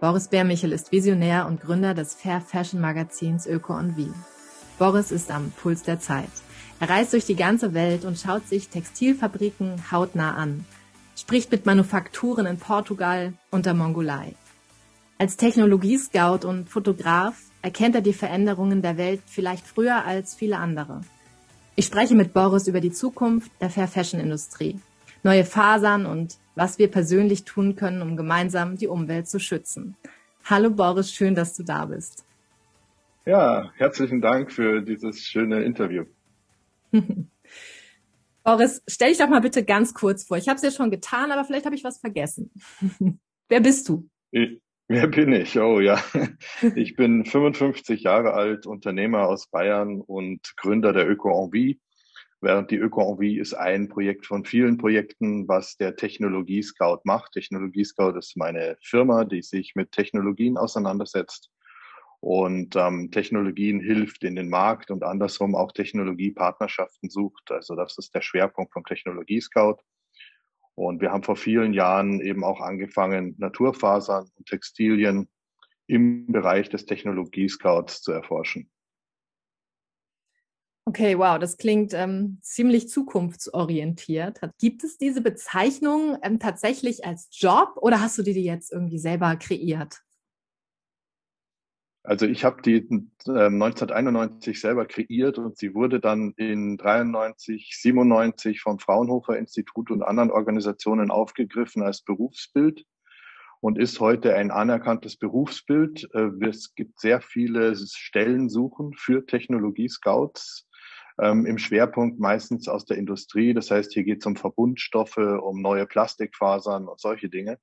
Boris Bärmichel ist Visionär und Gründer des Fair Fashion Magazins Öko und Wien. Boris ist am Puls der Zeit. Er reist durch die ganze Welt und schaut sich Textilfabriken hautnah an, spricht mit Manufakturen in Portugal und der Mongolei. Als Technologiescout und Fotograf erkennt er die Veränderungen der Welt vielleicht früher als viele andere. Ich spreche mit Boris über die Zukunft der Fair Fashion Industrie, neue Fasern und was wir persönlich tun können, um gemeinsam die Umwelt zu schützen. Hallo Boris, schön, dass du da bist. Ja, herzlichen Dank für dieses schöne Interview. Boris, stell dich doch mal bitte ganz kurz vor. Ich habe es ja schon getan, aber vielleicht habe ich was vergessen. Wer bist du? Ich, wer bin ich? Oh ja, ich bin 55 Jahre alt, Unternehmer aus Bayern und Gründer der Öko Envie. Während die Öko Envie ist ein Projekt von vielen Projekten, was der Technologie Scout macht. Technologie Scout ist meine Firma, die sich mit Technologien auseinandersetzt und ähm, Technologien hilft in den Markt und andersrum auch Technologiepartnerschaften sucht. Also das ist der Schwerpunkt vom Technologie Scout. Und wir haben vor vielen Jahren eben auch angefangen, Naturfasern und Textilien im Bereich des Technologie Scouts zu erforschen. Okay, wow, das klingt ähm, ziemlich zukunftsorientiert. Gibt es diese Bezeichnung ähm, tatsächlich als Job oder hast du die jetzt irgendwie selber kreiert? Also ich habe die äh, 1991 selber kreiert und sie wurde dann in 93, 97 vom Fraunhofer Institut und anderen Organisationen aufgegriffen als Berufsbild und ist heute ein anerkanntes Berufsbild. Äh, es gibt sehr viele Stellensuchen für Technologie-Scouts ähm, im Schwerpunkt meistens aus der Industrie. Das heißt, hier geht es um Verbundstoffe, um neue Plastikfasern und solche Dinge.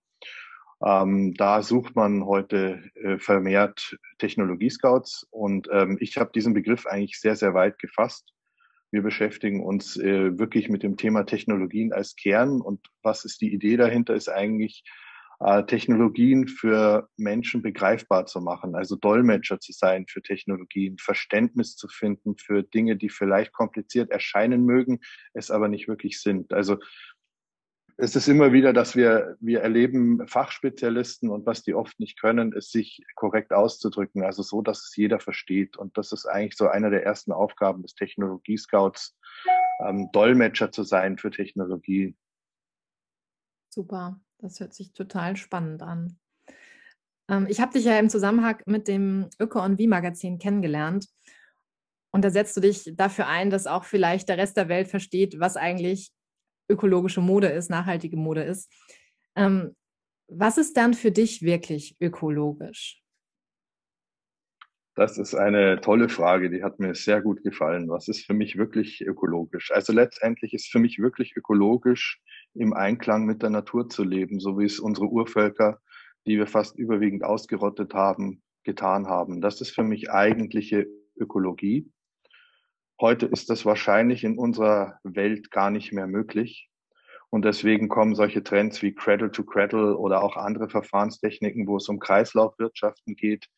Ähm, da sucht man heute äh, vermehrt Technologie-Scouts und ähm, ich habe diesen Begriff eigentlich sehr, sehr weit gefasst. Wir beschäftigen uns äh, wirklich mit dem Thema Technologien als Kern und was ist die Idee dahinter, ist eigentlich Technologien für Menschen begreifbar zu machen, also Dolmetscher zu sein für Technologien, Verständnis zu finden für Dinge, die vielleicht kompliziert erscheinen mögen, es aber nicht wirklich sind. Also es ist immer wieder, dass wir, wir erleben Fachspezialisten und was die oft nicht können, ist sich korrekt auszudrücken, also so, dass es jeder versteht. Und das ist eigentlich so einer der ersten Aufgaben des Technologie-Scouts, ähm, Dolmetscher zu sein für Technologie. Super, das hört sich total spannend an. Ähm, ich habe dich ja im Zusammenhang mit dem Öko on V Magazin kennengelernt. Und da setzt du dich dafür ein, dass auch vielleicht der Rest der Welt versteht, was eigentlich ökologische Mode ist, nachhaltige Mode ist. Ähm, was ist dann für dich wirklich ökologisch? Das ist eine tolle Frage, die hat mir sehr gut gefallen. Was ist für mich wirklich ökologisch? Also letztendlich ist für mich wirklich ökologisch, im Einklang mit der Natur zu leben, so wie es unsere Urvölker, die wir fast überwiegend ausgerottet haben, getan haben. Das ist für mich eigentliche Ökologie. Heute ist das wahrscheinlich in unserer Welt gar nicht mehr möglich. Und deswegen kommen solche Trends wie Cradle to Cradle oder auch andere Verfahrenstechniken, wo es um Kreislaufwirtschaften geht,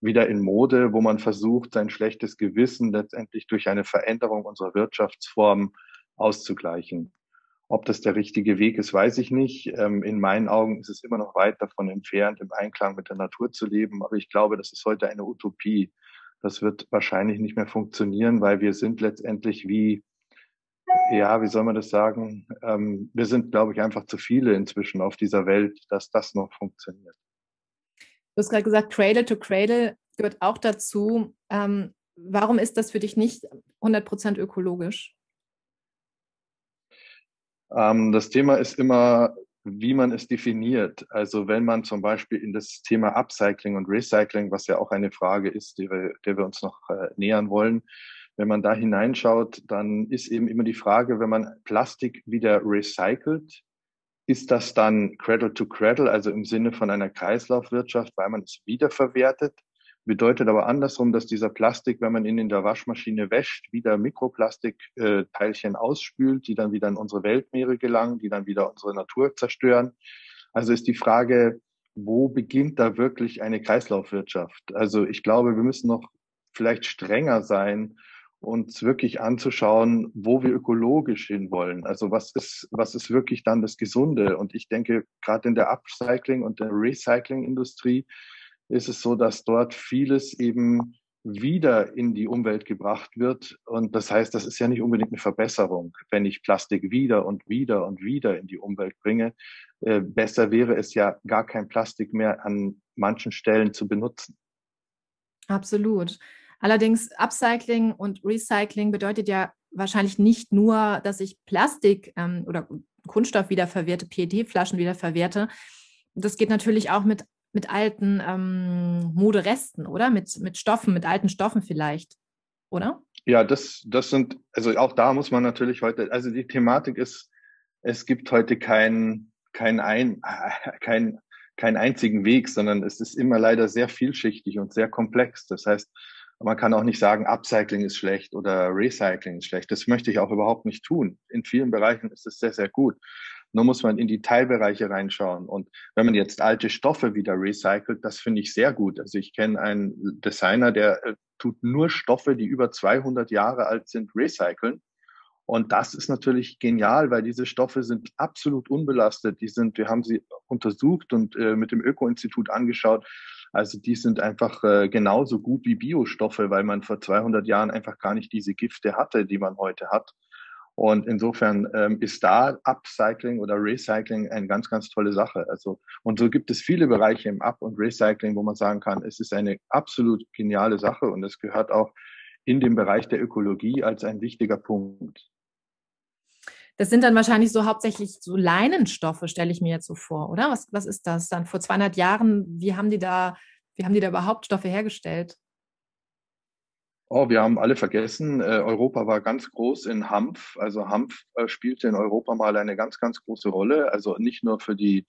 wieder in Mode, wo man versucht, sein schlechtes Gewissen letztendlich durch eine Veränderung unserer Wirtschaftsform auszugleichen. Ob das der richtige Weg ist, weiß ich nicht. Ähm, in meinen Augen ist es immer noch weit davon entfernt, im Einklang mit der Natur zu leben. Aber ich glaube, das ist heute eine Utopie. Das wird wahrscheinlich nicht mehr funktionieren, weil wir sind letztendlich wie, ja, wie soll man das sagen? Ähm, wir sind, glaube ich, einfach zu viele inzwischen auf dieser Welt, dass das noch funktioniert. Du hast gerade gesagt, Cradle to Cradle gehört auch dazu. Ähm, warum ist das für dich nicht 100% ökologisch? Ähm, das Thema ist immer wie man es definiert. Also wenn man zum Beispiel in das Thema Upcycling und Recycling, was ja auch eine Frage ist, die wir, der wir uns noch äh, nähern wollen, wenn man da hineinschaut, dann ist eben immer die Frage, wenn man Plastik wieder recycelt, ist das dann Cradle to Cradle, also im Sinne von einer Kreislaufwirtschaft, weil man es wiederverwertet? bedeutet aber andersrum, dass dieser Plastik, wenn man ihn in der Waschmaschine wäscht, wieder Mikroplastikteilchen äh, ausspült, die dann wieder in unsere Weltmeere gelangen, die dann wieder unsere Natur zerstören. Also ist die Frage, wo beginnt da wirklich eine Kreislaufwirtschaft? Also ich glaube, wir müssen noch vielleicht strenger sein, uns wirklich anzuschauen, wo wir ökologisch hinwollen. Also was ist, was ist wirklich dann das Gesunde? Und ich denke, gerade in der Upcycling- und der Recycling-Industrie ist es so, dass dort vieles eben wieder in die Umwelt gebracht wird. Und das heißt, das ist ja nicht unbedingt eine Verbesserung, wenn ich Plastik wieder und wieder und wieder in die Umwelt bringe. Äh, besser wäre es ja, gar kein Plastik mehr an manchen Stellen zu benutzen. Absolut. Allerdings Upcycling und Recycling bedeutet ja wahrscheinlich nicht nur, dass ich Plastik ähm, oder Kunststoff wiederverwerte, PET-Flaschen wiederverwerte. Das geht natürlich auch mit mit alten ähm, Moderesten, oder? Mit, mit Stoffen, mit alten Stoffen vielleicht, oder? Ja, das, das sind, also auch da muss man natürlich heute, also die Thematik ist, es gibt heute keinen kein ein, kein, keinen einzigen Weg, sondern es ist immer leider sehr vielschichtig und sehr komplex. Das heißt, man kann auch nicht sagen, Upcycling ist schlecht oder Recycling ist schlecht. Das möchte ich auch überhaupt nicht tun. In vielen Bereichen ist es sehr, sehr gut. Nur muss man in die Teilbereiche reinschauen. Und wenn man jetzt alte Stoffe wieder recycelt, das finde ich sehr gut. Also ich kenne einen Designer, der äh, tut nur Stoffe, die über 200 Jahre alt sind, recyceln. Und das ist natürlich genial, weil diese Stoffe sind absolut unbelastet. Die sind, wir haben sie untersucht und äh, mit dem Öko-Institut angeschaut. Also die sind einfach äh, genauso gut wie Biostoffe, weil man vor 200 Jahren einfach gar nicht diese Gifte hatte, die man heute hat. Und insofern ähm, ist da Upcycling oder Recycling eine ganz, ganz tolle Sache. Also, und so gibt es viele Bereiche im Up- und Recycling, wo man sagen kann, es ist eine absolut geniale Sache und es gehört auch in dem Bereich der Ökologie als ein wichtiger Punkt. Das sind dann wahrscheinlich so hauptsächlich so Leinenstoffe, stelle ich mir jetzt so vor, oder? Was, was ist das dann? Vor 200 Jahren, wie haben die da, wie haben die da überhaupt Stoffe hergestellt? Oh, wir haben alle vergessen, äh, Europa war ganz groß in Hanf. Also Hanf äh, spielte in Europa mal eine ganz, ganz große Rolle. Also nicht nur für die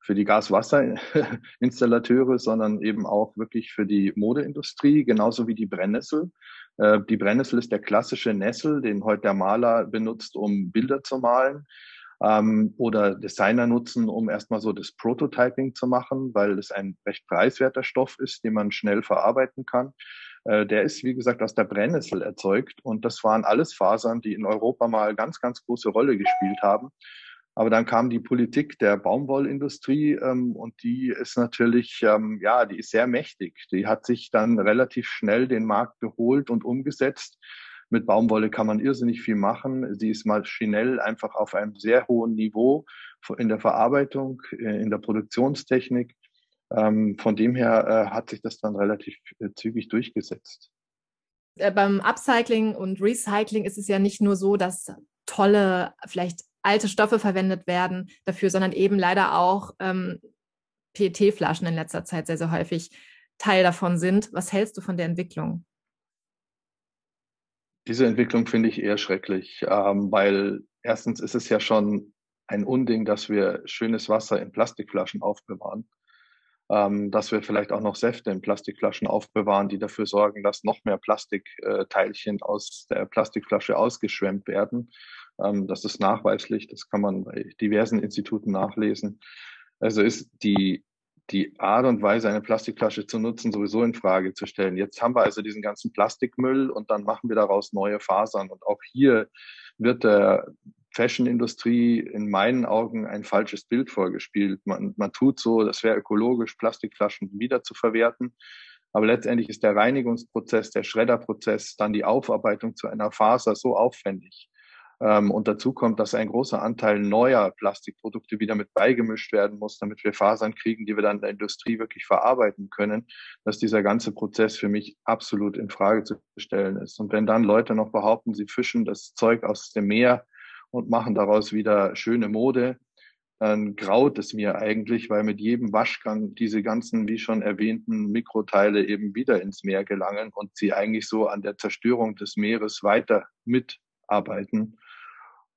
für die Gaswasserinstallateure, sondern eben auch wirklich für die Modeindustrie, genauso wie die Brennnessel. Äh, die Brennnessel ist der klassische Nessel, den heute der Maler benutzt, um Bilder zu malen. Ähm, oder Designer nutzen, um erstmal so das Prototyping zu machen, weil es ein recht preiswerter Stoff ist, den man schnell verarbeiten kann. Äh, der ist, wie gesagt, aus der Brennnessel erzeugt. Und das waren alles Fasern, die in Europa mal ganz, ganz große Rolle gespielt haben. Aber dann kam die Politik der Baumwollindustrie ähm, und die ist natürlich, ähm, ja, die ist sehr mächtig. Die hat sich dann relativ schnell den Markt geholt und umgesetzt. Mit Baumwolle kann man irrsinnig viel machen. Sie ist maschinell einfach auf einem sehr hohen Niveau in der Verarbeitung, äh, in der Produktionstechnik. Ähm, von dem her äh, hat sich das dann relativ äh, zügig durchgesetzt. Beim Upcycling und Recycling ist es ja nicht nur so, dass tolle, vielleicht alte Stoffe verwendet werden dafür, sondern eben leider auch ähm, PET-Flaschen in letzter Zeit sehr, sehr häufig Teil davon sind. Was hältst du von der Entwicklung? Diese Entwicklung finde ich eher schrecklich, ähm, weil erstens ist es ja schon ein Unding, dass wir schönes Wasser in Plastikflaschen aufbewahren ähm, dass wir vielleicht auch noch Säfte in Plastikflaschen aufbewahren, die dafür sorgen, dass noch mehr Plastikteilchen aus der Plastikflasche ausgeschwemmt werden. Ähm, das ist nachweislich, das kann man bei diversen Instituten nachlesen. Also ist die die Art und Weise, eine Plastikflasche zu nutzen, sowieso in Frage zu stellen. Jetzt haben wir also diesen ganzen Plastikmüll und dann machen wir daraus neue Fasern. Und auch hier wird der Fashion-Industrie in meinen Augen ein falsches Bild vorgespielt. Man, man tut so, das wäre ökologisch, Plastikflaschen wieder zu verwerten. Aber letztendlich ist der Reinigungsprozess, der Schredderprozess, dann die Aufarbeitung zu einer Faser so aufwendig. Ähm, und dazu kommt, dass ein großer Anteil neuer Plastikprodukte wieder mit beigemischt werden muss, damit wir Fasern kriegen, die wir dann in der Industrie wirklich verarbeiten können, dass dieser ganze Prozess für mich absolut in Frage zu stellen ist. Und wenn dann Leute noch behaupten, sie fischen das Zeug aus dem Meer, und machen daraus wieder schöne Mode, dann graut es mir eigentlich, weil mit jedem Waschgang diese ganzen, wie schon erwähnten, Mikroteile eben wieder ins Meer gelangen und sie eigentlich so an der Zerstörung des Meeres weiter mitarbeiten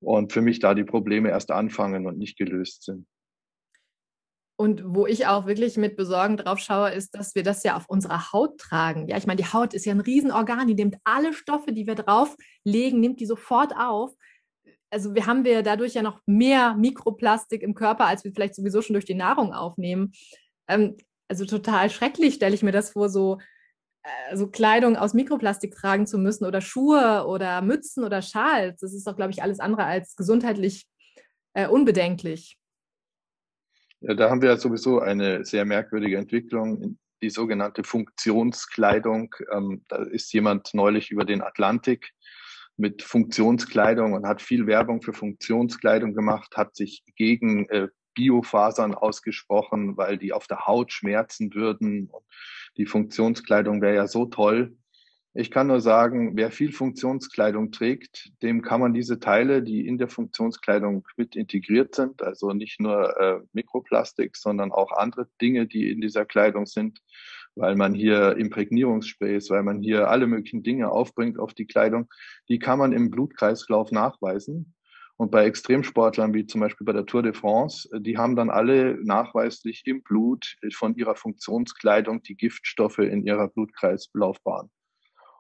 und für mich da die Probleme erst anfangen und nicht gelöst sind. Und wo ich auch wirklich mit Besorgen drauf schaue, ist, dass wir das ja auf unserer Haut tragen. Ja, ich meine, die Haut ist ja ein Riesenorgan, die nimmt alle Stoffe, die wir drauflegen, nimmt die sofort auf. Also wir haben wir dadurch ja noch mehr Mikroplastik im Körper, als wir vielleicht sowieso schon durch die Nahrung aufnehmen. Ähm, also total schrecklich stelle ich mir das vor, so, äh, so Kleidung aus Mikroplastik tragen zu müssen oder Schuhe oder Mützen oder Schals. Das ist doch, glaube ich, alles andere als gesundheitlich äh, unbedenklich. Ja, da haben wir ja sowieso eine sehr merkwürdige Entwicklung, die sogenannte Funktionskleidung. Ähm, da ist jemand neulich über den Atlantik mit Funktionskleidung und hat viel Werbung für Funktionskleidung gemacht, hat sich gegen äh, Biofasern ausgesprochen, weil die auf der Haut schmerzen würden. Und die Funktionskleidung wäre ja so toll. Ich kann nur sagen, wer viel Funktionskleidung trägt, dem kann man diese Teile, die in der Funktionskleidung mit integriert sind, also nicht nur äh, Mikroplastik, sondern auch andere Dinge, die in dieser Kleidung sind, weil man hier Imprägnierungssprays, weil man hier alle möglichen Dinge aufbringt auf die Kleidung, die kann man im Blutkreislauf nachweisen. Und bei Extremsportlern wie zum Beispiel bei der Tour de France, die haben dann alle nachweislich im Blut von ihrer Funktionskleidung die Giftstoffe in ihrer Blutkreislaufbahn.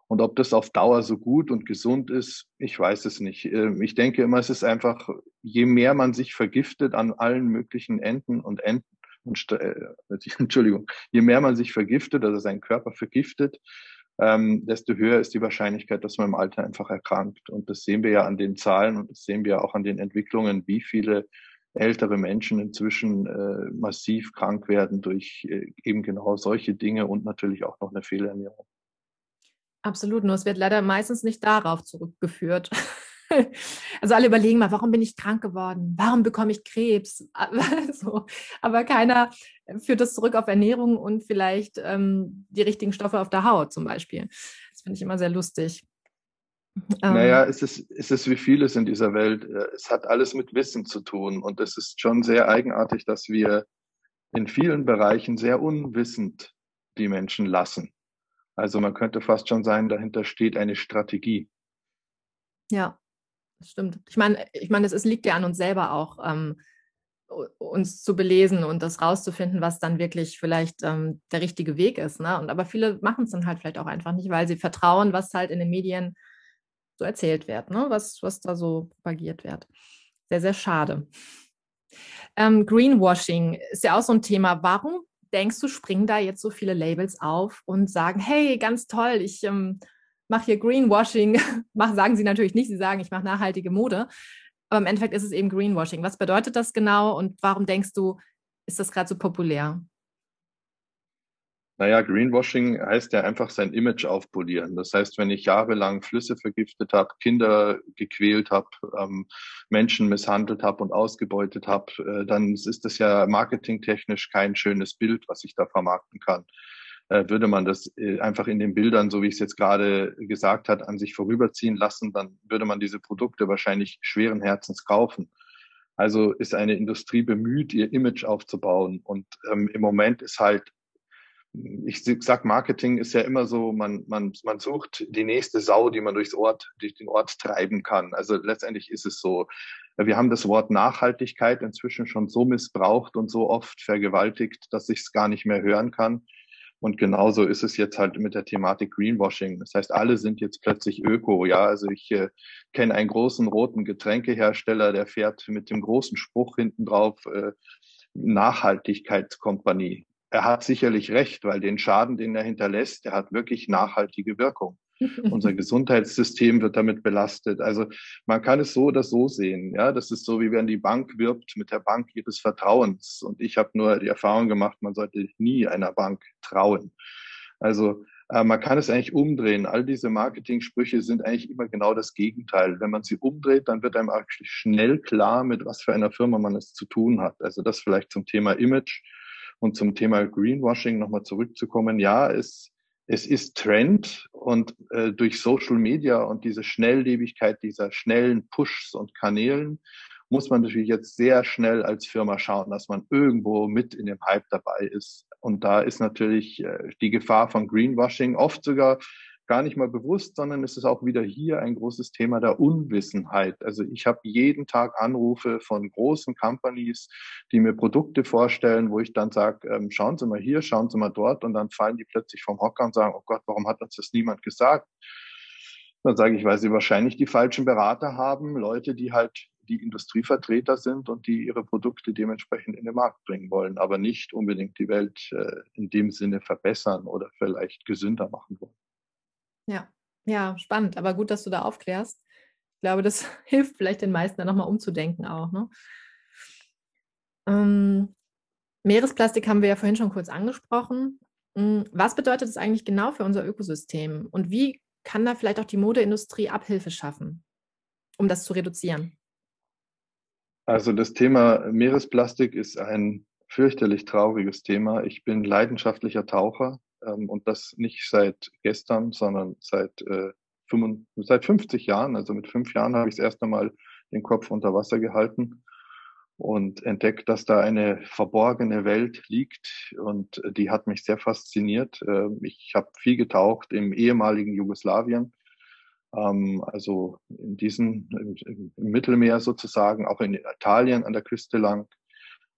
Und ob das auf Dauer so gut und gesund ist, ich weiß es nicht. Ähm, ich denke immer, es ist einfach, je mehr man sich vergiftet an allen möglichen Enden und Enden, und, äh, Entschuldigung, je mehr man sich vergiftet, also seinen Körper vergiftet, ähm, desto höher ist die Wahrscheinlichkeit, dass man im Alter einfach erkrankt. Und das sehen wir ja an den Zahlen und das sehen wir auch an den Entwicklungen, wie viele ältere Menschen inzwischen äh, massiv krank werden durch äh, eben genau solche Dinge und natürlich auch noch eine Fehlernährung. Absolut, nur es wird leider meistens nicht darauf zurückgeführt. Also alle überlegen mal, warum bin ich krank geworden? Warum bekomme ich Krebs? so. Aber keiner führt das zurück auf Ernährung und vielleicht ähm, die richtigen Stoffe auf der Haut zum Beispiel. Das finde ich immer sehr lustig. Naja, ähm. es ist, es ist wie vieles in dieser Welt. Es hat alles mit Wissen zu tun und es ist schon sehr eigenartig, dass wir in vielen Bereichen sehr unwissend die Menschen lassen. Also man könnte fast schon sagen, dahinter steht eine Strategie. Ja, das stimmt. Ich meine, ich meine, es liegt ja an uns selber auch, ähm, uns zu belesen und das rauszufinden, was dann wirklich vielleicht ähm, der richtige Weg ist. Ne? Und aber viele machen es dann halt vielleicht auch einfach nicht, weil sie vertrauen, was halt in den Medien so erzählt wird, ne? was, was da so propagiert wird. Sehr, sehr schade. Ähm, Greenwashing ist ja auch so ein Thema. Warum denkst du, springen da jetzt so viele Labels auf und sagen, hey, ganz toll, ich ähm, mache hier Greenwashing. mach, sagen sie natürlich nicht, sie sagen, ich mache nachhaltige Mode. Aber im Endeffekt ist es eben Greenwashing. Was bedeutet das genau und warum denkst du, ist das gerade so populär? Naja, Greenwashing heißt ja einfach sein Image aufpolieren. Das heißt, wenn ich jahrelang Flüsse vergiftet habe, Kinder gequält habe, ähm, Menschen misshandelt habe und ausgebeutet habe, äh, dann ist das ja marketingtechnisch kein schönes Bild, was ich da vermarkten kann. Äh, würde man das äh, einfach in den Bildern, so wie ich es jetzt gerade gesagt hat, an sich vorüberziehen lassen, dann würde man diese Produkte wahrscheinlich schweren Herzens kaufen. Also ist eine Industrie bemüht, ihr Image aufzubauen. Und ähm, im Moment ist halt ich sag, Marketing ist ja immer so, man, man, man sucht die nächste Sau, die man durchs Ort, durch den Ort treiben kann. Also letztendlich ist es so. Wir haben das Wort Nachhaltigkeit inzwischen schon so missbraucht und so oft vergewaltigt, dass ich es gar nicht mehr hören kann. Und genauso ist es jetzt halt mit der Thematik Greenwashing. Das heißt, alle sind jetzt plötzlich Öko. Ja, also ich äh, kenne einen großen roten Getränkehersteller, der fährt mit dem großen Spruch hinten drauf äh, Nachhaltigkeitskompanie er hat sicherlich recht, weil den Schaden, den er hinterlässt, der hat wirklich nachhaltige Wirkung. Unser Gesundheitssystem wird damit belastet. Also man kann es so oder so sehen. Ja, das ist so, wie wenn die Bank wirbt mit der Bank ihres Vertrauens. Und ich habe nur die Erfahrung gemacht, man sollte nie einer Bank trauen. Also äh, man kann es eigentlich umdrehen. All diese Marketing-Sprüche sind eigentlich immer genau das Gegenteil. Wenn man sie umdreht, dann wird einem eigentlich schnell klar, mit was für einer Firma man es zu tun hat. Also das vielleicht zum Thema Image. Und zum Thema Greenwashing nochmal zurückzukommen, ja, es, es ist Trend und äh, durch Social Media und diese Schnelllebigkeit dieser schnellen Pushs und Kanälen muss man natürlich jetzt sehr schnell als Firma schauen, dass man irgendwo mit in dem Hype dabei ist. Und da ist natürlich äh, die Gefahr von Greenwashing oft sogar gar nicht mal bewusst, sondern es ist auch wieder hier ein großes Thema der Unwissenheit. Also ich habe jeden Tag Anrufe von großen Companies, die mir Produkte vorstellen, wo ich dann sage, ähm, schauen Sie mal hier, schauen Sie mal dort und dann fallen die plötzlich vom Hocker und sagen, oh Gott, warum hat uns das niemand gesagt? Dann sage ich, weil sie wahrscheinlich die falschen Berater haben, Leute, die halt die Industrievertreter sind und die ihre Produkte dementsprechend in den Markt bringen wollen, aber nicht unbedingt die Welt äh, in dem Sinne verbessern oder vielleicht gesünder machen wollen. Ja, ja, spannend, aber gut, dass du da aufklärst. Ich glaube, das hilft vielleicht den meisten da nochmal umzudenken auch. Ne? Ähm, Meeresplastik haben wir ja vorhin schon kurz angesprochen. Hm, was bedeutet es eigentlich genau für unser Ökosystem und wie kann da vielleicht auch die Modeindustrie Abhilfe schaffen, um das zu reduzieren? Also das Thema Meeresplastik ist ein fürchterlich trauriges Thema. Ich bin leidenschaftlicher Taucher ähm, und das nicht seit gestern, sondern seit, äh, 55, seit 50 Jahren. Also mit fünf Jahren habe ich das erste Mal den Kopf unter Wasser gehalten und entdeckt, dass da eine verborgene Welt liegt und die hat mich sehr fasziniert. Ähm, ich habe viel getaucht im ehemaligen Jugoslawien, ähm, also in diesem im, Mittelmeer sozusagen, auch in Italien an der Küste lang.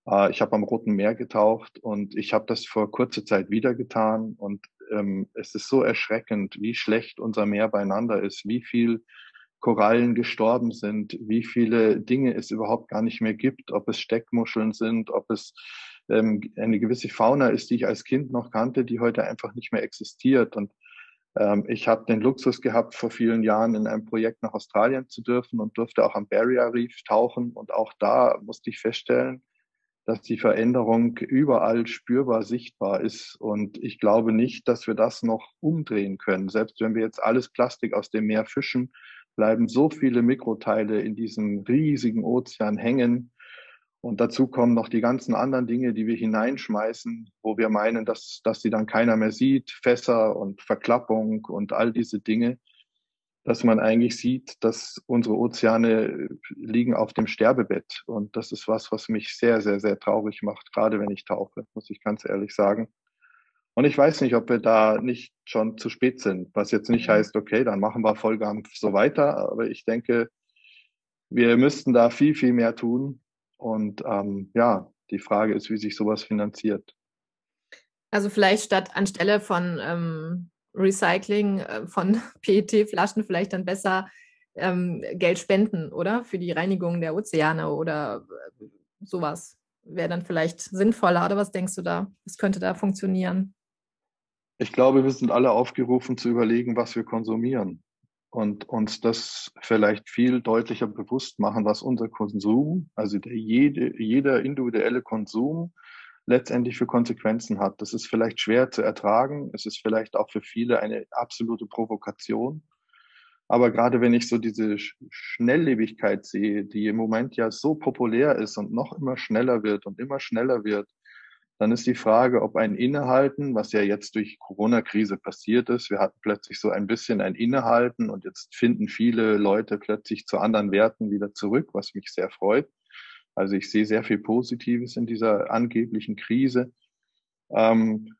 Äh, ich habe am Roten Meer getaucht und ich habe das vor kurzer Zeit wieder getan und ähm, es ist so erschreckend, wie schlecht unser Meer beieinander ist, wie viel Korallen gestorben sind, wie viele Dinge es überhaupt gar nicht mehr gibt, ob es Steckmuscheln sind, ob es ähm, eine gewisse Fauna ist, die ich als Kind noch kannte, die heute einfach nicht mehr existiert. Und ähm, ich habe den Luxus gehabt, vor vielen Jahren in einem Projekt nach Australien zu dürfen und durfte auch am Barrier Reef tauchen. Und auch da musste ich feststellen, dass die Veränderung überall spürbar sichtbar ist. Und ich glaube nicht, dass wir das noch umdrehen können. Selbst wenn wir jetzt alles Plastik aus dem Meer fischen, bleiben so viele Mikroteile in diesem riesigen Ozean hängen. Und dazu kommen noch die ganzen anderen Dinge, die wir hineinschmeißen, wo wir meinen, dass, dass sie dann keiner mehr sieht, Fässer und Verklappung und all diese Dinge, dass man eigentlich sieht, dass unsere Ozeane liegen auf dem Sterbebett. Und das ist was, was mich sehr, sehr, sehr traurig macht, gerade wenn ich tauche, muss ich ganz ehrlich sagen. Und ich weiß nicht, ob wir da nicht schon zu spät sind, was jetzt nicht mhm. heißt, okay, dann machen wir Vollgas so weiter. Aber ich denke, wir müssten da viel, viel mehr tun. Und ähm, ja, die Frage ist, wie sich sowas finanziert. Also vielleicht statt anstelle von ähm, Recycling äh, von PET-Flaschen vielleicht dann besser ähm, Geld spenden, oder? Für die Reinigung der Ozeane oder äh, sowas wäre dann vielleicht sinnvoller. Oder was denkst du da? Was könnte da funktionieren? Ich glaube, wir sind alle aufgerufen zu überlegen, was wir konsumieren und uns das vielleicht viel deutlicher bewusst machen, was unser Konsum, also der jede, jeder individuelle Konsum letztendlich für Konsequenzen hat. Das ist vielleicht schwer zu ertragen. Es ist vielleicht auch für viele eine absolute Provokation. Aber gerade wenn ich so diese Schnelllebigkeit sehe, die im Moment ja so populär ist und noch immer schneller wird und immer schneller wird, dann ist die Frage, ob ein Innehalten, was ja jetzt durch Corona-Krise passiert ist, wir hatten plötzlich so ein bisschen ein Innehalten und jetzt finden viele Leute plötzlich zu anderen Werten wieder zurück, was mich sehr freut. Also ich sehe sehr viel Positives in dieser angeblichen Krise. Ähm,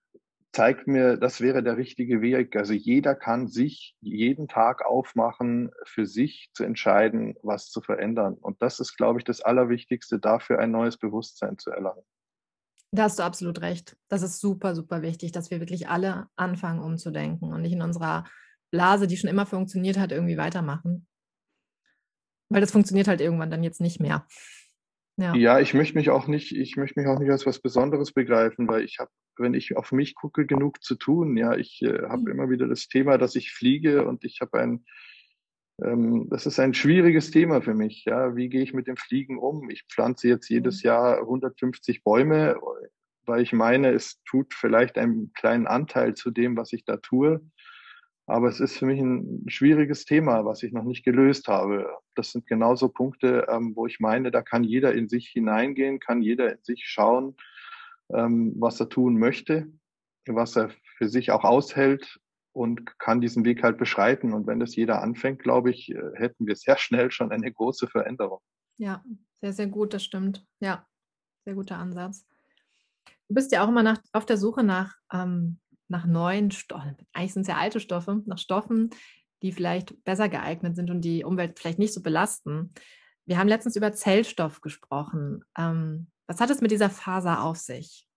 zeigt mir, das wäre der richtige Weg. Also jeder kann sich jeden Tag aufmachen, für sich zu entscheiden, was zu verändern. Und das ist, glaube ich, das Allerwichtigste, dafür ein neues Bewusstsein zu erlangen. Da hast du absolut recht. Das ist super, super wichtig, dass wir wirklich alle anfangen umzudenken und nicht in unserer Blase, die schon immer funktioniert hat, irgendwie weitermachen. Weil das funktioniert halt irgendwann dann jetzt nicht mehr. Ja. ja, ich möchte mich auch nicht, ich möchte mich auch nicht als was Besonderes begreifen, weil ich habe, wenn ich auf mich gucke, genug zu tun. Ja, ich äh, habe mhm. immer wieder das Thema, dass ich fliege und ich habe ein ähm, das ist ein schwieriges Thema für mich. Ja, wie gehe ich mit dem Fliegen um? Ich pflanze jetzt jedes mhm. Jahr 150 Bäume, weil ich meine, es tut vielleicht einen kleinen Anteil zu dem, was ich da tue. Aber es ist für mich ein schwieriges Thema, was ich noch nicht gelöst habe. Das sind genauso Punkte, ähm, wo ich meine, da kann jeder in sich hineingehen, kann jeder in sich schauen, ähm, was er tun möchte, was er für sich auch aushält und kann diesen Weg halt beschreiten. Und wenn das jeder anfängt, glaube ich, äh, hätten wir sehr schnell schon eine große Veränderung. Ja, sehr, sehr gut, das stimmt. Ja, sehr guter Ansatz. Du bist ja auch immer nach, auf der Suche nach, ähm, nach neuen Stoffen, eigentlich sind es ja alte Stoffe, nach Stoffen, die vielleicht besser geeignet sind und die Umwelt vielleicht nicht so belasten. Wir haben letztens über Zellstoff gesprochen. Ähm, was hat es mit dieser Faser auf sich?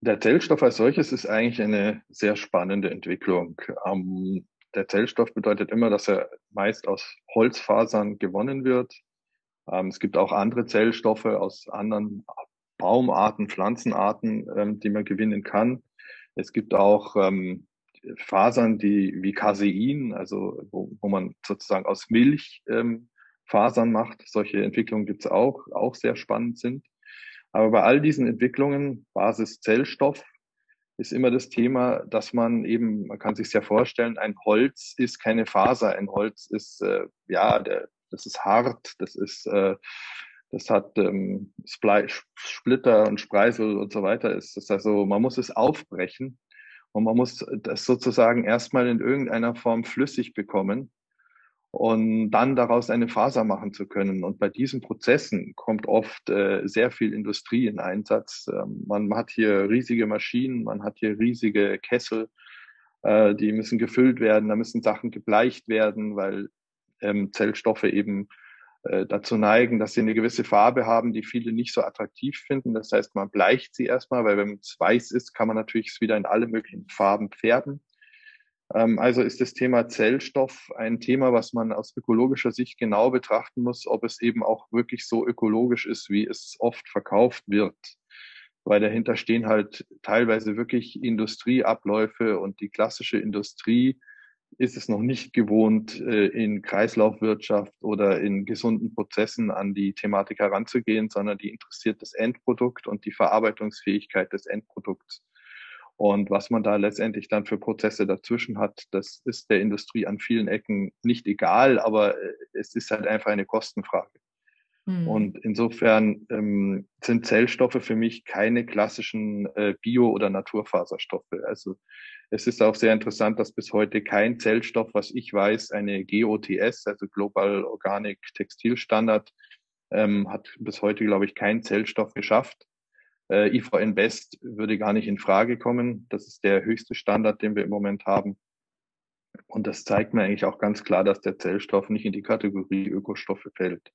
Der Zellstoff als solches ist eigentlich eine sehr spannende Entwicklung. Ähm, der Zellstoff bedeutet immer, dass er meist aus Holzfasern gewonnen wird. Ähm, es gibt auch andere Zellstoffe aus anderen Baumarten, Pflanzenarten, ähm, die man gewinnen kann. Es gibt auch ähm, Fasern, die wie Casein, also wo, wo man sozusagen aus Milch ähm, Fasern macht. Solche Entwicklungen gibt es auch, auch sehr spannend sind. Aber bei all diesen Entwicklungen, Basis Zellstoff, ist immer das Thema, dass man eben, man kann sich ja vorstellen, ein Holz ist keine Faser, ein Holz ist äh, ja, der, das ist hart, das ist äh, das hat ähm, Splitter und Spreisel und so weiter. Ist das also, man muss es aufbrechen und man muss das sozusagen erstmal in irgendeiner Form flüssig bekommen und dann daraus eine Faser machen zu können. Und bei diesen Prozessen kommt oft äh, sehr viel Industrie in Einsatz. Ähm, man hat hier riesige Maschinen, man hat hier riesige Kessel, äh, die müssen gefüllt werden, da müssen Sachen gebleicht werden, weil ähm, Zellstoffe eben dazu neigen, dass sie eine gewisse Farbe haben, die viele nicht so attraktiv finden. Das heißt, man bleicht sie erstmal, weil wenn es weiß ist, kann man natürlich es wieder in alle möglichen Farben färben. Ähm, also ist das Thema Zellstoff ein Thema, was man aus ökologischer Sicht genau betrachten muss, ob es eben auch wirklich so ökologisch ist, wie es oft verkauft wird. Weil dahinter stehen halt teilweise wirklich Industrieabläufe und die klassische Industrie ist es noch nicht gewohnt, äh, in Kreislaufwirtschaft oder in gesunden Prozessen an die Thematik heranzugehen, sondern die interessiert das Endprodukt und die Verarbeitungsfähigkeit des Endprodukts. Und was man da letztendlich dann für Prozesse dazwischen hat, das ist der Industrie an vielen Ecken nicht egal, aber äh, es ist halt einfach eine Kostenfrage. Mhm. Und insofern ähm, sind Zellstoffe für mich keine klassischen äh, Bio- oder Naturfaserstoffe. Also es ist auch sehr interessant, dass bis heute kein Zellstoff, was ich weiß, eine GOTS, also Global Organic Textil Standard, ähm, hat bis heute, glaube ich, kein Zellstoff geschafft. Äh, IVN Best würde gar nicht in Frage kommen. Das ist der höchste Standard, den wir im Moment haben. Und das zeigt mir eigentlich auch ganz klar, dass der Zellstoff nicht in die Kategorie Ökostoffe fällt.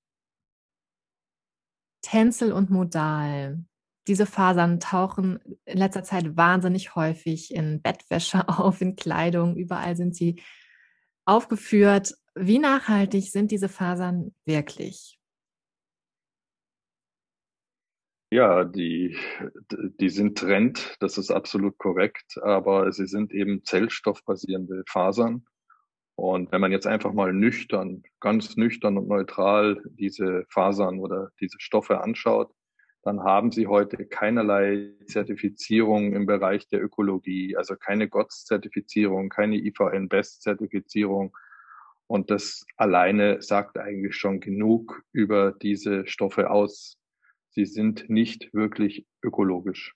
Tänzel und Modal. Diese Fasern tauchen in letzter Zeit wahnsinnig häufig in Bettwäsche auf, in Kleidung. Überall sind sie aufgeführt. Wie nachhaltig sind diese Fasern wirklich? Ja, die, die sind Trend, das ist absolut korrekt, aber sie sind eben zellstoffbasierende Fasern. Und wenn man jetzt einfach mal nüchtern, ganz nüchtern und neutral diese Fasern oder diese Stoffe anschaut, dann haben sie heute keinerlei Zertifizierung im Bereich der Ökologie, also keine GOTS-Zertifizierung, keine IVN-Best-Zertifizierung. Und das alleine sagt eigentlich schon genug über diese Stoffe aus. Sie sind nicht wirklich ökologisch.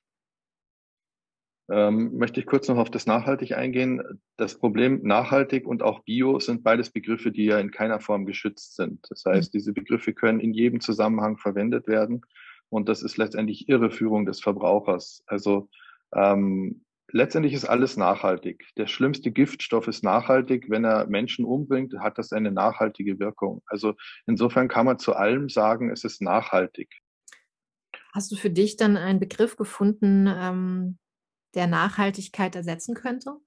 Ähm, möchte ich kurz noch auf das nachhaltig eingehen. Das Problem nachhaltig und auch bio sind beides Begriffe, die ja in keiner Form geschützt sind. Das heißt, diese Begriffe können in jedem Zusammenhang verwendet werden. Und das ist letztendlich Irreführung des Verbrauchers. Also ähm, letztendlich ist alles nachhaltig. Der schlimmste Giftstoff ist nachhaltig. Wenn er Menschen umbringt, hat das eine nachhaltige Wirkung. Also insofern kann man zu allem sagen, es ist nachhaltig. Hast du für dich dann einen Begriff gefunden, ähm, der Nachhaltigkeit ersetzen könnte?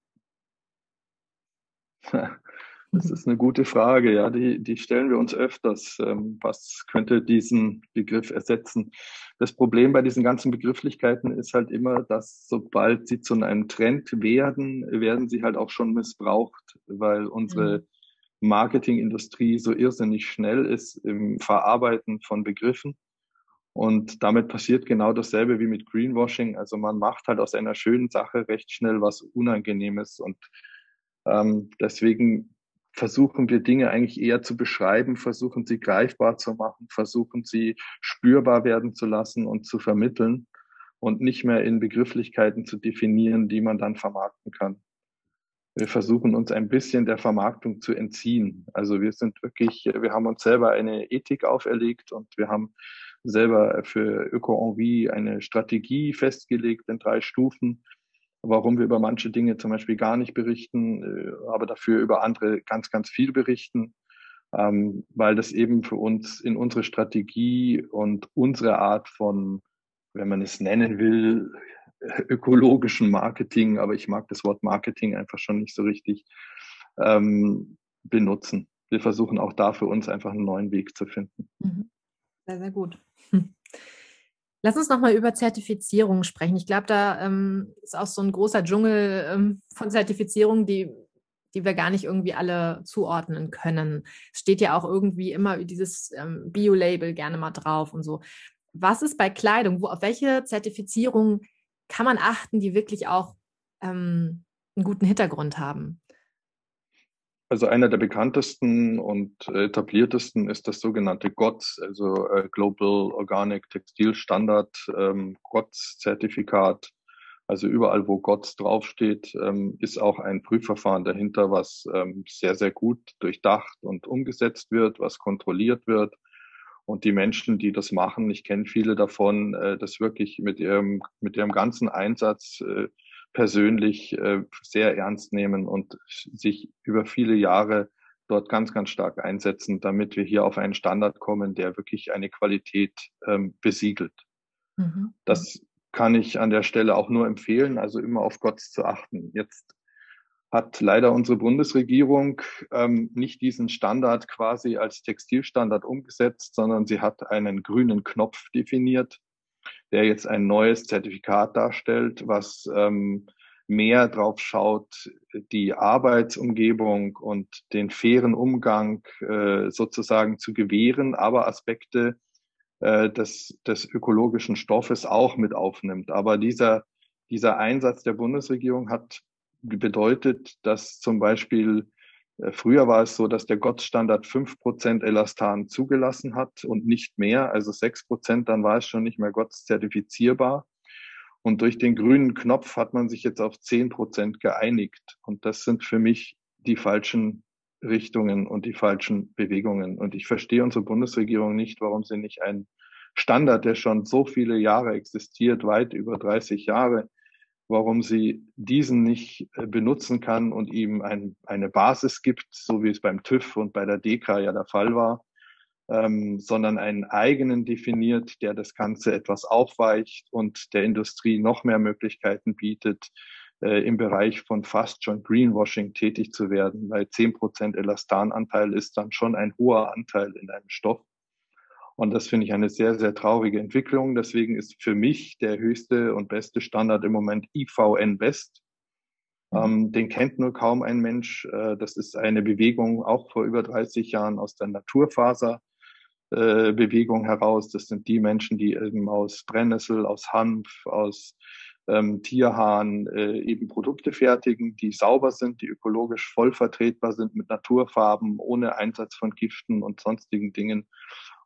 Das ist eine gute Frage, ja, die, die stellen wir uns öfters. Ähm, was könnte diesen Begriff ersetzen? Das Problem bei diesen ganzen Begrifflichkeiten ist halt immer, dass sobald sie zu einem Trend werden, werden sie halt auch schon missbraucht, weil unsere mhm. Marketingindustrie so irrsinnig schnell ist im Verarbeiten von Begriffen. Und damit passiert genau dasselbe wie mit Greenwashing. Also man macht halt aus einer schönen Sache recht schnell was Unangenehmes. Und ähm, deswegen versuchen wir Dinge eigentlich eher zu beschreiben, versuchen sie greifbar zu machen, versuchen sie spürbar werden zu lassen und zu vermitteln und nicht mehr in Begrifflichkeiten zu definieren, die man dann vermarkten kann. Wir versuchen uns ein bisschen der Vermarktung zu entziehen. Also wir sind wirklich, wir haben uns selber eine Ethik auferlegt und wir haben selber für Öko-Envie eine Strategie festgelegt in drei Stufen, warum wir über manche Dinge zum Beispiel gar nicht berichten, äh, aber dafür über andere ganz, ganz viel berichten, ähm, weil das eben für uns in unsere Strategie und unsere Art von, wenn man es nennen will, ökologischen Marketing, aber ich mag das Wort Marketing einfach schon nicht so richtig, ähm, benutzen. Wir versuchen auch da für uns einfach einen neuen Weg zu finden. Mhm. Sehr, sehr gut. Lass uns nochmal über Zertifizierung sprechen. Ich glaube, da ähm, ist auch so ein großer Dschungel ähm, von Zertifizierungen, die, die wir gar nicht irgendwie alle zuordnen können. Es steht ja auch irgendwie immer dieses ähm, Bio-Label gerne mal drauf und so. Was ist bei Kleidung? Wo, auf welche Zertifizierung kann man achten, die wirklich auch ähm, einen guten Hintergrund haben? Also einer der bekanntesten und etabliertesten ist das sogenannte GOTS, also äh, Global Organic Textile Standard, ähm, GOTS-Zertifikat. Also überall, wo GOTS draufsteht, ähm, ist auch ein Prüfverfahren dahinter, was ähm, sehr, sehr gut durchdacht und umgesetzt wird, was kontrolliert wird. Und die Menschen, die das machen, ich kenne viele davon, äh, das wirklich mit ihrem, mit ihrem ganzen Einsatz äh, persönlich äh, sehr ernst nehmen und sich über viele Jahre dort ganz, ganz stark einsetzen, damit wir hier auf einen Standard kommen, der wirklich eine Qualität ähm, besiegelt. Mhm. Das kann ich an der Stelle auch nur empfehlen, also immer auf Gott zu achten. Jetzt hat leider unsere Bundesregierung ähm, nicht diesen Standard quasi als Textilstandard umgesetzt, sondern sie hat einen grünen Knopf definiert, der jetzt ein neues Zertifikat darstellt, was ähm, mehr drauf schaut, die Arbeitsumgebung und den fairen Umgang äh, sozusagen zu gewähren, aber Aspekte äh, des, des ökologischen Stoffes auch mit aufnimmt. Aber dieser, dieser Einsatz der Bundesregierung hat bedeutet, dass zum Beispiel Früher war es so, dass der Gottstandard fünf Prozent Elastan zugelassen hat und nicht mehr, also sechs Prozent, dann war es schon nicht mehr GOTS zertifizierbar. Und durch den grünen Knopf hat man sich jetzt auf zehn Prozent geeinigt. Und das sind für mich die falschen Richtungen und die falschen Bewegungen. Und ich verstehe unsere Bundesregierung nicht, warum sie nicht einen Standard, der schon so viele Jahre existiert, weit über 30 Jahre, warum sie diesen nicht äh, benutzen kann und ihm ein, eine Basis gibt, so wie es beim TÜV und bei der DEKRA ja der Fall war, ähm, sondern einen eigenen definiert, der das Ganze etwas aufweicht und der Industrie noch mehr Möglichkeiten bietet, äh, im Bereich von fast schon Greenwashing tätig zu werden, weil zehn Prozent Elastananteil ist dann schon ein hoher Anteil in einem Stoff. Und das finde ich eine sehr, sehr traurige Entwicklung. Deswegen ist für mich der höchste und beste Standard im Moment IVN Best. Mhm. Ähm, den kennt nur kaum ein Mensch. Äh, das ist eine Bewegung auch vor über 30 Jahren aus der Naturfaserbewegung äh, heraus. Das sind die Menschen, die eben aus Brennnessel, aus Hanf, aus ähm, Tierhahn äh, eben Produkte fertigen, die sauber sind, die ökologisch voll vertretbar sind mit Naturfarben, ohne Einsatz von Giften und sonstigen Dingen.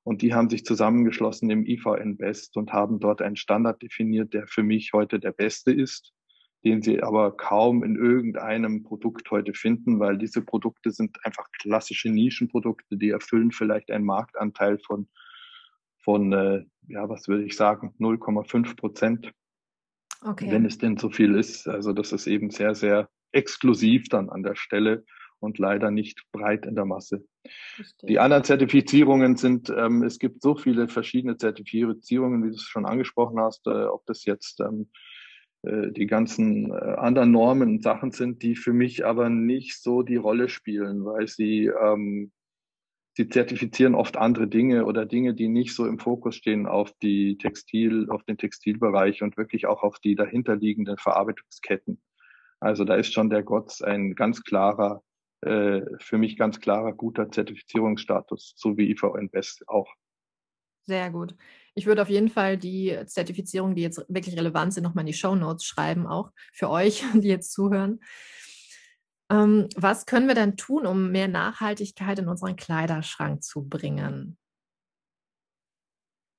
Und die haben sich zusammengeschlossen im IVN Best und haben dort einen Standard definiert, der für mich heute der beste ist, den sie aber kaum in irgendeinem Produkt heute finden, weil diese Produkte sind einfach klassische Nischenprodukte, die erfüllen vielleicht einen Marktanteil von, von äh, ja, was würde ich sagen, 0,5 Prozent. Okay. Wenn es denn so viel ist. Also das ist eben sehr, sehr exklusiv dann an der Stelle und leider nicht breit in der Masse. Die anderen Zertifizierungen sind, ähm, es gibt so viele verschiedene Zertifizierungen, wie du es schon angesprochen hast, äh, ob das jetzt ähm, äh, die ganzen äh, anderen Normen und Sachen sind, die für mich aber nicht so die Rolle spielen, weil sie ähm, sie zertifizieren oft andere Dinge oder Dinge, die nicht so im Fokus stehen auf die Textil, auf den Textilbereich und wirklich auch auf die dahinterliegenden Verarbeitungsketten. Also da ist schon der GOTS ein ganz klarer äh, für mich ganz klarer guter Zertifizierungsstatus, so wie IVN Best auch. Sehr gut. Ich würde auf jeden Fall die Zertifizierung, die jetzt wirklich relevant sind, nochmal in die Show Notes schreiben, auch für euch, die jetzt zuhören. Ähm, was können wir denn tun, um mehr Nachhaltigkeit in unseren Kleiderschrank zu bringen?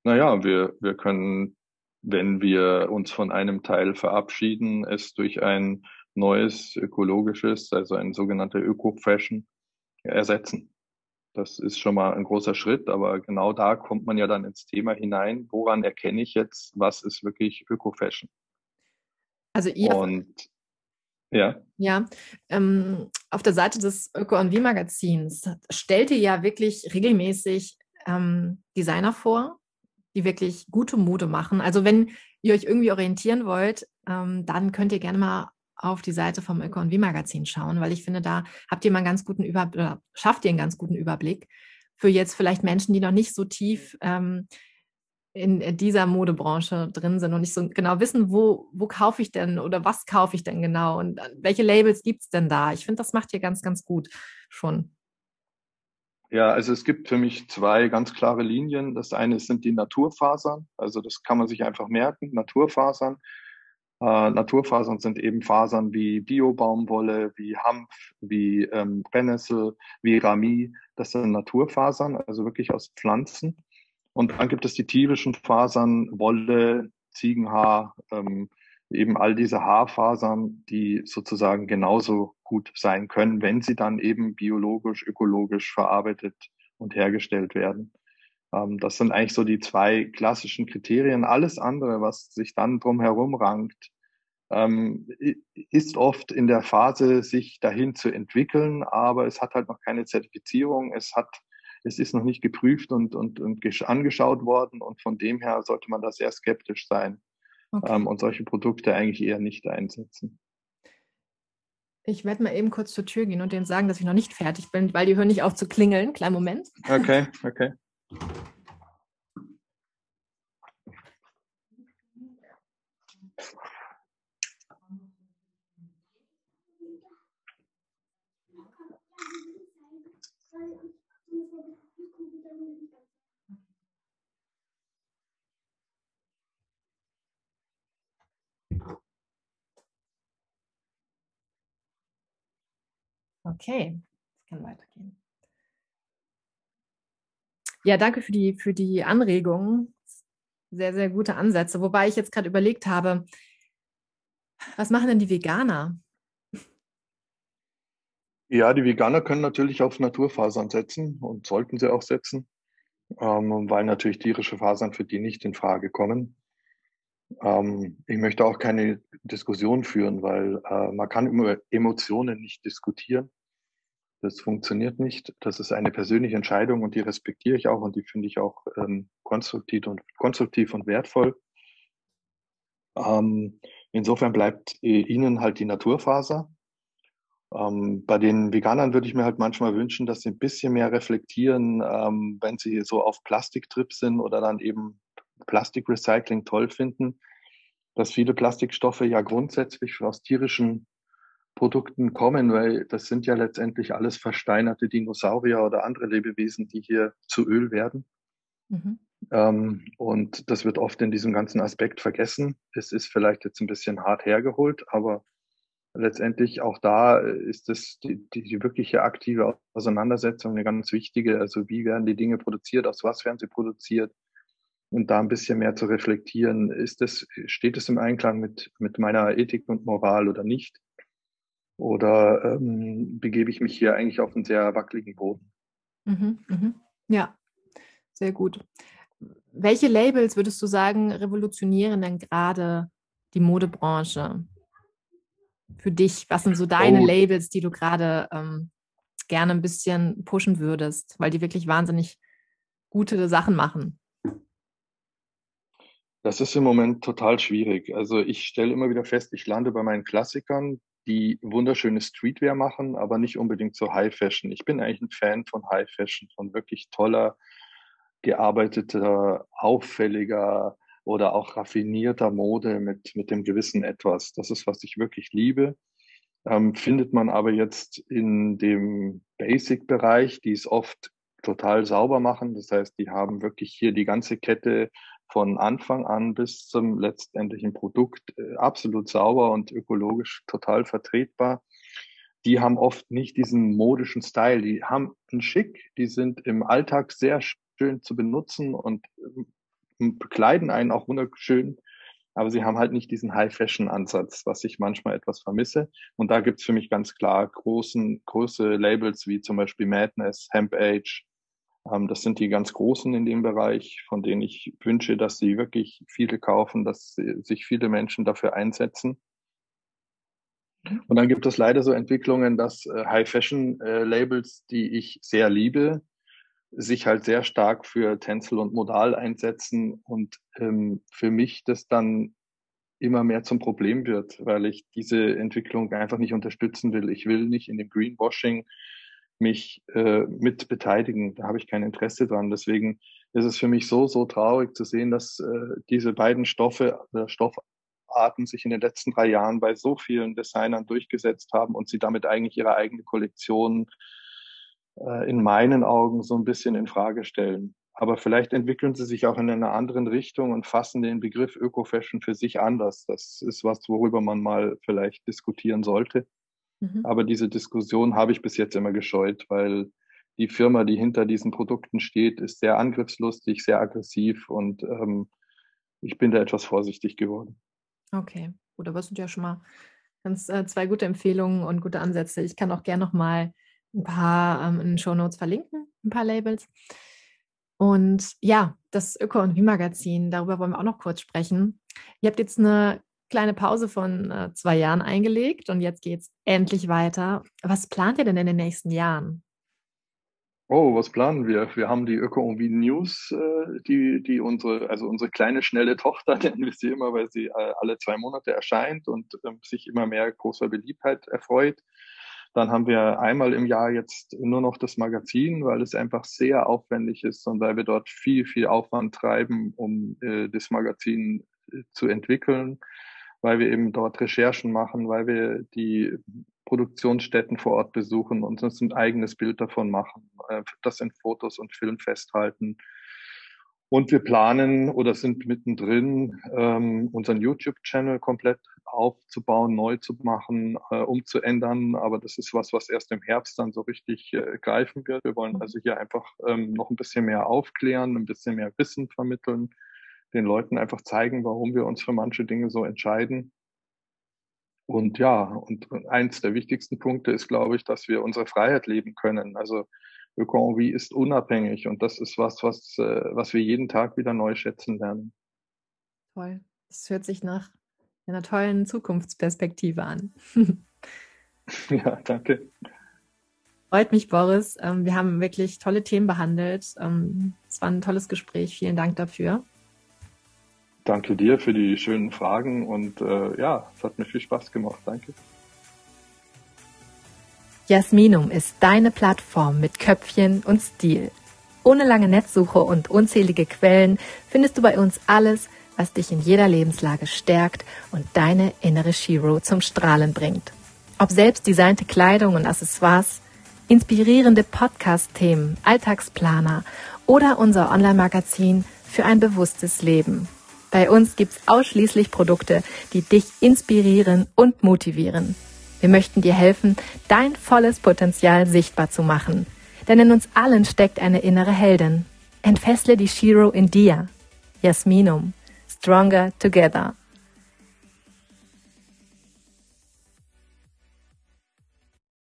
Naja, wir, wir können, wenn wir uns von einem Teil verabschieden, es durch ein neues ökologisches, also ein sogenannter Öko-Fashion ersetzen. Das ist schon mal ein großer Schritt, aber genau da kommt man ja dann ins Thema hinein. Woran erkenne ich jetzt, was ist wirklich Öko-Fashion? Also ihr, Und, Ja. Ja, ähm, auf der Seite des Öko- und Wie-Magazins stellt ihr ja wirklich regelmäßig ähm, Designer vor, die wirklich gute Mode machen. Also wenn ihr euch irgendwie orientieren wollt, ähm, dann könnt ihr gerne mal auf die Seite vom Öko- und Wie-Magazin schauen, weil ich finde, da habt ihr mal einen ganz guten Überblick, schafft ihr einen ganz guten Überblick für jetzt vielleicht Menschen, die noch nicht so tief ähm, in dieser Modebranche drin sind und nicht so genau wissen, wo, wo kaufe ich denn oder was kaufe ich denn genau und äh, welche Labels gibt es denn da? Ich finde, das macht ihr ganz, ganz gut schon. Ja, also es gibt für mich zwei ganz klare Linien. Das eine sind die Naturfasern, also das kann man sich einfach merken, Naturfasern. Äh, Naturfasern sind eben Fasern wie Biobaumwolle, wie Hanf, wie ähm, Brennnessel, wie Rami. Das sind Naturfasern, also wirklich aus Pflanzen. Und dann gibt es die tierischen Fasern, Wolle, Ziegenhaar, ähm, eben all diese Haarfasern, die sozusagen genauso gut sein können, wenn sie dann eben biologisch, ökologisch verarbeitet und hergestellt werden. Ähm, das sind eigentlich so die zwei klassischen Kriterien. Alles andere, was sich dann drumherum rankt, ähm, ist oft in der Phase, sich dahin zu entwickeln, aber es hat halt noch keine Zertifizierung. Es hat es ist noch nicht geprüft und, und, und angeschaut worden und von dem her sollte man da sehr skeptisch sein okay. ähm, und solche Produkte eigentlich eher nicht einsetzen. Ich werde mal eben kurz zur Tür gehen und denen sagen, dass ich noch nicht fertig bin, weil die hören nicht auf zu klingeln. Kleinen Moment. Okay, okay. Okay, es kann weitergehen. Ja, danke für die, für die Anregungen. Sehr, sehr gute Ansätze. Wobei ich jetzt gerade überlegt habe, was machen denn die Veganer? Ja, die Veganer können natürlich auf Naturfasern setzen und sollten sie auch setzen, ähm, weil natürlich tierische Fasern für die nicht in Frage kommen. Ähm, ich möchte auch keine Diskussion führen, weil äh, man kann über Emotionen nicht diskutieren. Das funktioniert nicht. Das ist eine persönliche Entscheidung und die respektiere ich auch und die finde ich auch ähm, konstruktiv und konstruktiv und wertvoll. Ähm, insofern bleibt äh, Ihnen halt die Naturfaser. Ähm, bei den Veganern würde ich mir halt manchmal wünschen, dass sie ein bisschen mehr reflektieren, ähm, wenn sie so auf Plastiktrip sind oder dann eben Plastikrecycling toll finden, dass viele Plastikstoffe ja grundsätzlich aus tierischen Produkten kommen, weil das sind ja letztendlich alles versteinerte Dinosaurier oder andere Lebewesen, die hier zu Öl werden. Mhm. Ähm, und das wird oft in diesem ganzen Aspekt vergessen. Es ist vielleicht jetzt ein bisschen hart hergeholt, aber letztendlich auch da ist es die, die, die wirkliche aktive Auseinandersetzung eine ganz wichtige. Also wie werden die Dinge produziert, aus was werden sie produziert? Und da ein bisschen mehr zu reflektieren, ist es, steht es im Einklang mit, mit meiner Ethik und Moral oder nicht? Oder ähm, begebe ich mich hier eigentlich auf einen sehr wackeligen Boden? Mhm, mhm. Ja, sehr gut. Welche Labels würdest du sagen, revolutionieren denn gerade die Modebranche? Für dich, was sind so deine oh. Labels, die du gerade ähm, gerne ein bisschen pushen würdest, weil die wirklich wahnsinnig gute Sachen machen? Das ist im Moment total schwierig. Also ich stelle immer wieder fest, ich lande bei meinen Klassikern, die wunderschöne Streetwear machen, aber nicht unbedingt so High Fashion. Ich bin eigentlich ein Fan von High Fashion, von wirklich toller, gearbeiteter, auffälliger oder auch raffinierter Mode mit, mit dem gewissen Etwas. Das ist, was ich wirklich liebe. Ähm, findet man aber jetzt in dem Basic-Bereich, die es oft total sauber machen. Das heißt, die haben wirklich hier die ganze Kette von Anfang an bis zum letztendlichen Produkt äh, absolut sauber und ökologisch total vertretbar. Die haben oft nicht diesen modischen Style. Die haben einen Schick, die sind im Alltag sehr schön zu benutzen und ähm, bekleiden einen auch wunderschön. Aber sie haben halt nicht diesen High-Fashion-Ansatz, was ich manchmal etwas vermisse. Und da gibt's für mich ganz klar großen, große Labels wie zum Beispiel Madness, Hemp Age, das sind die ganz Großen in dem Bereich, von denen ich wünsche, dass sie wirklich viele kaufen, dass sich viele Menschen dafür einsetzen. Und dann gibt es leider so Entwicklungen, dass äh, High-Fashion-Labels, äh, die ich sehr liebe, sich halt sehr stark für Tänzel und Modal einsetzen und ähm, für mich das dann immer mehr zum Problem wird, weil ich diese Entwicklung einfach nicht unterstützen will. Ich will nicht in dem Greenwashing mich äh, mit beteiligen. Da habe ich kein Interesse dran. Deswegen ist es für mich so, so traurig zu sehen, dass äh, diese beiden Stoffe, äh, Stoffarten sich in den letzten drei Jahren bei so vielen Designern durchgesetzt haben und sie damit eigentlich ihre eigene Kollektion äh, in meinen Augen so ein bisschen in Frage stellen. Aber vielleicht entwickeln sie sich auch in einer anderen Richtung und fassen den Begriff Öko-Fashion für sich anders. Das ist was, worüber man mal vielleicht diskutieren sollte. Mhm. Aber diese Diskussion habe ich bis jetzt immer gescheut, weil die Firma, die hinter diesen Produkten steht, ist sehr angriffslustig, sehr aggressiv und ähm, ich bin da etwas vorsichtig geworden. Okay, gut, aber es sind ja schon mal ganz äh, zwei gute Empfehlungen und gute Ansätze. Ich kann auch gerne noch mal ein paar ähm, in den Show Notes verlinken, ein paar Labels. Und ja, das Öko- und Wie-Magazin, darüber wollen wir auch noch kurz sprechen. Ihr habt jetzt eine kleine Pause von äh, zwei Jahren eingelegt und jetzt geht es endlich weiter. Was plant ihr denn in den nächsten Jahren? Oh, was planen wir? Wir haben die Öko und News, äh, die, die unsere, also unsere kleine, schnelle Tochter, nennen wir sie immer, weil sie äh, alle zwei Monate erscheint und ähm, sich immer mehr großer Beliebtheit erfreut. Dann haben wir einmal im Jahr jetzt nur noch das Magazin, weil es einfach sehr aufwendig ist und weil wir dort viel, viel Aufwand treiben, um äh, das Magazin äh, zu entwickeln, weil wir eben dort Recherchen machen, weil wir die Produktionsstätten vor Ort besuchen und uns ein eigenes Bild davon machen, äh, das in Fotos und Film festhalten und wir planen oder sind mittendrin, ähm, unseren YouTube-Channel komplett aufzubauen, neu zu machen, äh, umzuändern. Aber das ist was, was erst im Herbst dann so richtig äh, greifen wird. Wir wollen also hier einfach ähm, noch ein bisschen mehr aufklären, ein bisschen mehr Wissen vermitteln, den Leuten einfach zeigen, warum wir uns für manche Dinge so entscheiden. Und ja, und eins der wichtigsten Punkte ist, glaube ich, dass wir unsere Freiheit leben können. Also Ökonomie ist unabhängig und das ist was, was, äh, was wir jeden Tag wieder neu schätzen lernen. Toll. Das hört sich nach einer tollen Zukunftsperspektive an. ja, danke. Freut mich, Boris. Ähm, wir haben wirklich tolle Themen behandelt. Ähm, es war ein tolles Gespräch. Vielen Dank dafür. Danke dir für die schönen Fragen und äh, ja, es hat mir viel Spaß gemacht. Danke. Jasminum ist deine Plattform mit Köpfchen und Stil. Ohne lange Netzsuche und unzählige Quellen findest du bei uns alles, was dich in jeder Lebenslage stärkt und deine innere Shiro zum Strahlen bringt. Ob selbst designte Kleidung und Accessoires, inspirierende Podcast-Themen, Alltagsplaner oder unser Online-Magazin für ein bewusstes Leben. Bei uns gibt's ausschließlich Produkte, die dich inspirieren und motivieren. Wir möchten dir helfen, dein volles Potenzial sichtbar zu machen. Denn in uns allen steckt eine innere Heldin. Entfessle die Shiro in dir. Jasminum. Stronger Together.